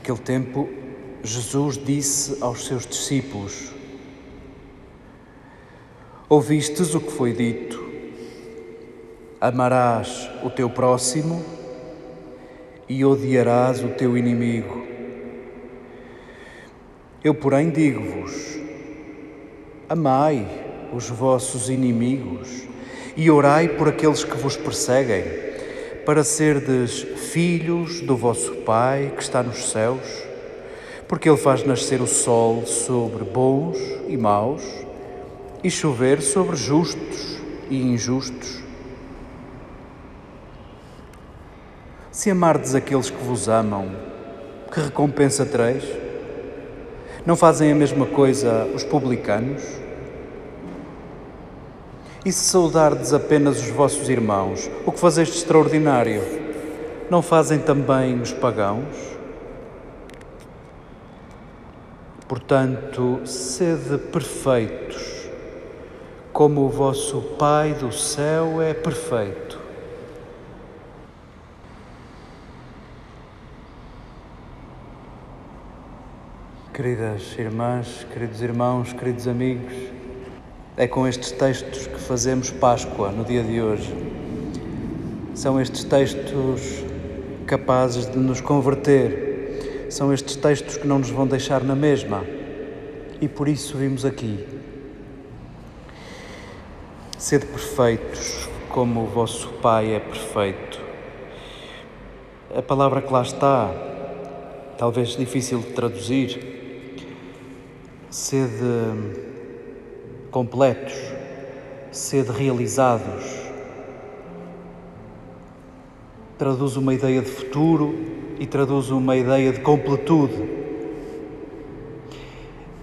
Naquele tempo, Jesus disse aos seus discípulos: Ouvistes o que foi dito: Amarás o teu próximo e odiarás o teu inimigo. Eu, porém, digo-vos: Amai os vossos inimigos e orai por aqueles que vos perseguem para serdes filhos do vosso Pai que está nos céus, porque Ele faz nascer o sol sobre bons e maus e chover sobre justos e injustos. Se amardes aqueles que vos amam, que recompensa tereis? Não fazem a mesma coisa os publicanos? E se saudardes apenas os vossos irmãos, o que fazeis de extraordinário? Não fazem também os pagãos? Portanto, sede perfeitos, como o vosso Pai do céu é perfeito. Queridas irmãs, queridos irmãos, queridos amigos, é com estes textos que fazemos Páscoa no dia de hoje. São estes textos capazes de nos converter, são estes textos que não nos vão deixar na mesma e por isso vimos aqui. Sede perfeitos como o vosso Pai é perfeito. A palavra que lá está, talvez difícil de traduzir, sede completos, sede realizados. Traduz uma ideia de futuro e traduz uma ideia de completude.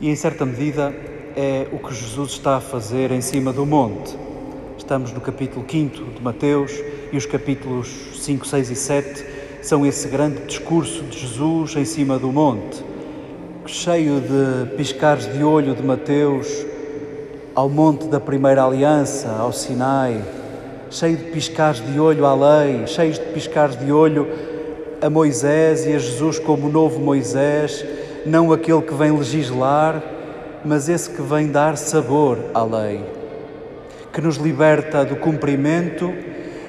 E em certa medida é o que Jesus está a fazer em cima do monte. Estamos no capítulo 5 de Mateus e os capítulos 5, 6 e 7 são esse grande discurso de Jesus em cima do monte, cheio de piscares de olho de Mateus ao monte da primeira aliança, ao Sinai, cheio de piscares de olho à lei, cheios de piscares de olho a Moisés e a Jesus como o novo Moisés, não aquele que vem legislar, mas esse que vem dar sabor à lei, que nos liberta do cumprimento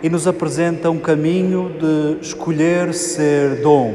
e nos apresenta um caminho de escolher ser dom,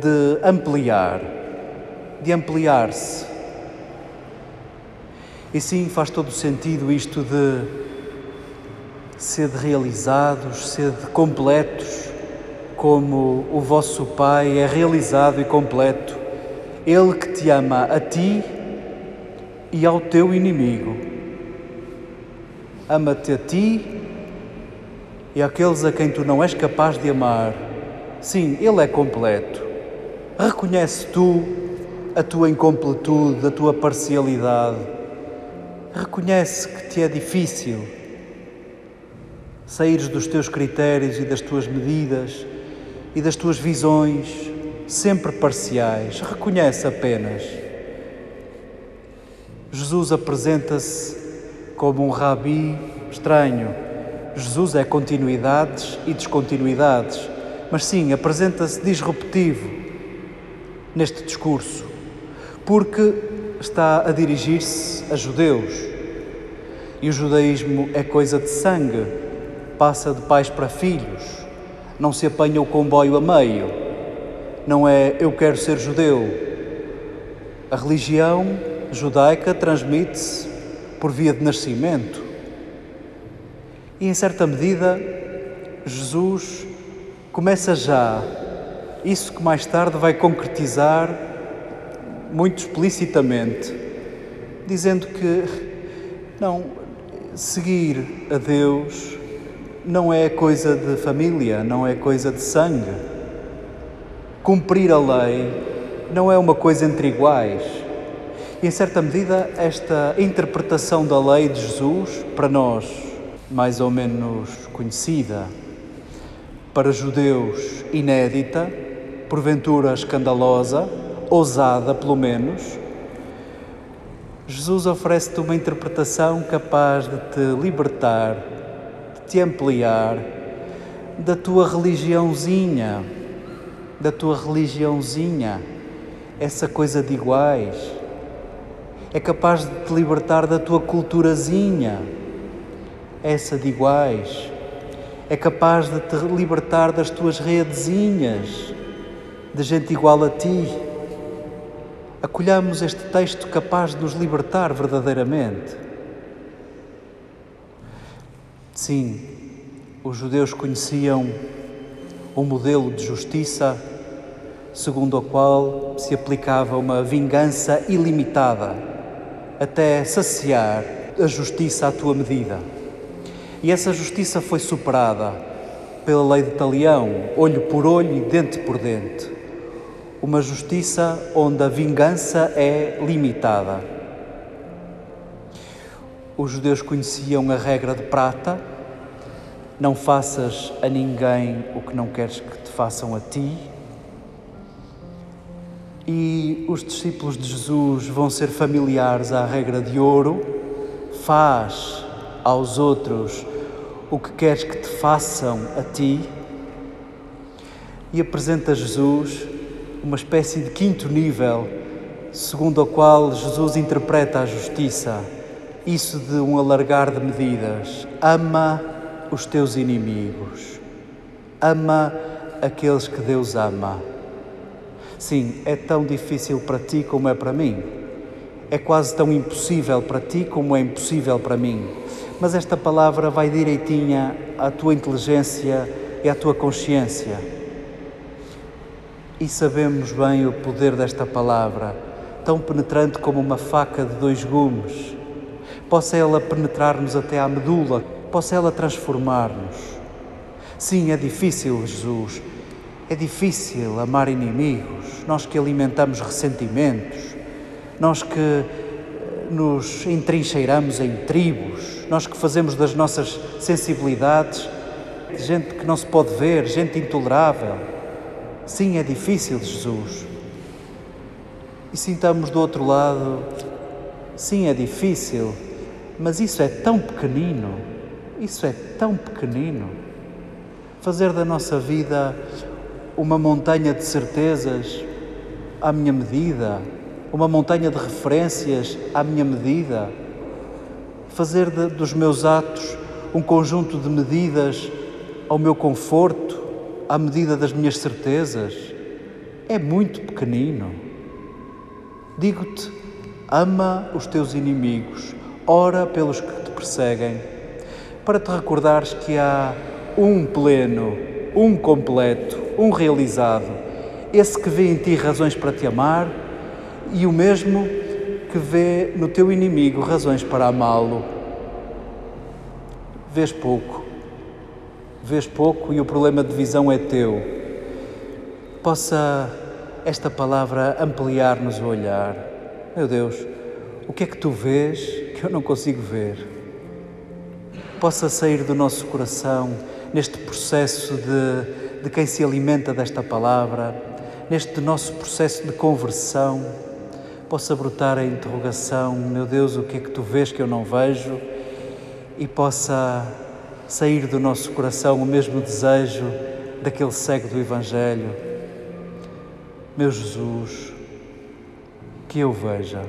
de ampliar, de ampliar-se e sim, faz todo sentido isto de ser realizados, ser completos, como o vosso Pai é realizado e completo. Ele que te ama a ti e ao teu inimigo. Ama-te a ti e aqueles a quem tu não és capaz de amar, sim, Ele é completo. Reconhece tu a tua incompletude, a tua parcialidade. Reconhece que te é difícil saíres dos teus critérios e das tuas medidas e das tuas visões sempre parciais. Reconhece apenas. Jesus apresenta-se como um rabi estranho. Jesus é continuidades e descontinuidades, mas sim, apresenta-se disruptivo neste discurso, porque está a dirigir-se a judeus. E o judaísmo é coisa de sangue, passa de pais para filhos, não se apanha o comboio a meio, não é eu quero ser judeu. A religião judaica transmite-se por via de nascimento. E em certa medida, Jesus começa já isso que mais tarde vai concretizar muito explicitamente, dizendo que não seguir a Deus não é coisa de família, não é coisa de sangue. Cumprir a lei não é uma coisa entre iguais. E em certa medida, esta interpretação da lei de Jesus, para nós mais ou menos conhecida, para judeus inédita, porventura escandalosa, ousada pelo menos, Jesus oferece-te uma interpretação capaz de te libertar, de te ampliar da tua religiãozinha, da tua religiãozinha, essa coisa de iguais. É capaz de te libertar da tua culturazinha, essa de iguais. É capaz de te libertar das tuas redezinhas, de gente igual a ti. Acolhamos este texto capaz de nos libertar verdadeiramente. Sim, os judeus conheciam um modelo de justiça segundo o qual se aplicava uma vingança ilimitada até saciar a justiça à tua medida. E essa justiça foi superada pela lei de talião, olho por olho e dente por dente uma justiça onde a vingança é limitada. Os judeus conheciam a regra de prata: não faças a ninguém o que não queres que te façam a ti. E os discípulos de Jesus vão ser familiares à regra de ouro: faz aos outros o que queres que te façam a ti. E apresenta Jesus uma espécie de quinto nível, segundo o qual Jesus interpreta a justiça. Isso de um alargar de medidas. Ama os teus inimigos. Ama aqueles que Deus ama. Sim, é tão difícil para ti como é para mim. É quase tão impossível para ti como é impossível para mim. Mas esta palavra vai direitinha à tua inteligência e à tua consciência e sabemos bem o poder desta palavra, tão penetrante como uma faca de dois gumes. Possa ela penetrar-nos até à medula, possa ela transformar-nos. Sim, é difícil, Jesus, é difícil amar inimigos, nós que alimentamos ressentimentos, nós que eh, nos entrincheiramos em tribos, nós que fazemos das nossas sensibilidades gente que não se pode ver, gente intolerável. Sim, é difícil, Jesus. E sintamos do outro lado, sim, é difícil, mas isso é tão pequenino, isso é tão pequenino. Fazer da nossa vida uma montanha de certezas à minha medida, uma montanha de referências à minha medida. Fazer de, dos meus atos um conjunto de medidas ao meu conforto, à medida das minhas certezas é muito pequenino. Digo-te, ama os teus inimigos, ora pelos que te perseguem, para te recordares que há um pleno, um completo, um realizado, esse que vê em ti razões para te amar e o mesmo que vê no teu inimigo razões para amá-lo. Vês pouco, vês pouco e o problema de visão é teu. Possa esta palavra ampliar-nos o olhar. Meu Deus, o que é que tu vês que eu não consigo ver? Possa sair do nosso coração neste processo de, de quem se alimenta desta palavra, neste nosso processo de conversão, possa brotar a interrogação: meu Deus, o que é que tu vês que eu não vejo? E possa sair do nosso coração o mesmo desejo daquele cego do Evangelho. Meu Jesus, que eu veja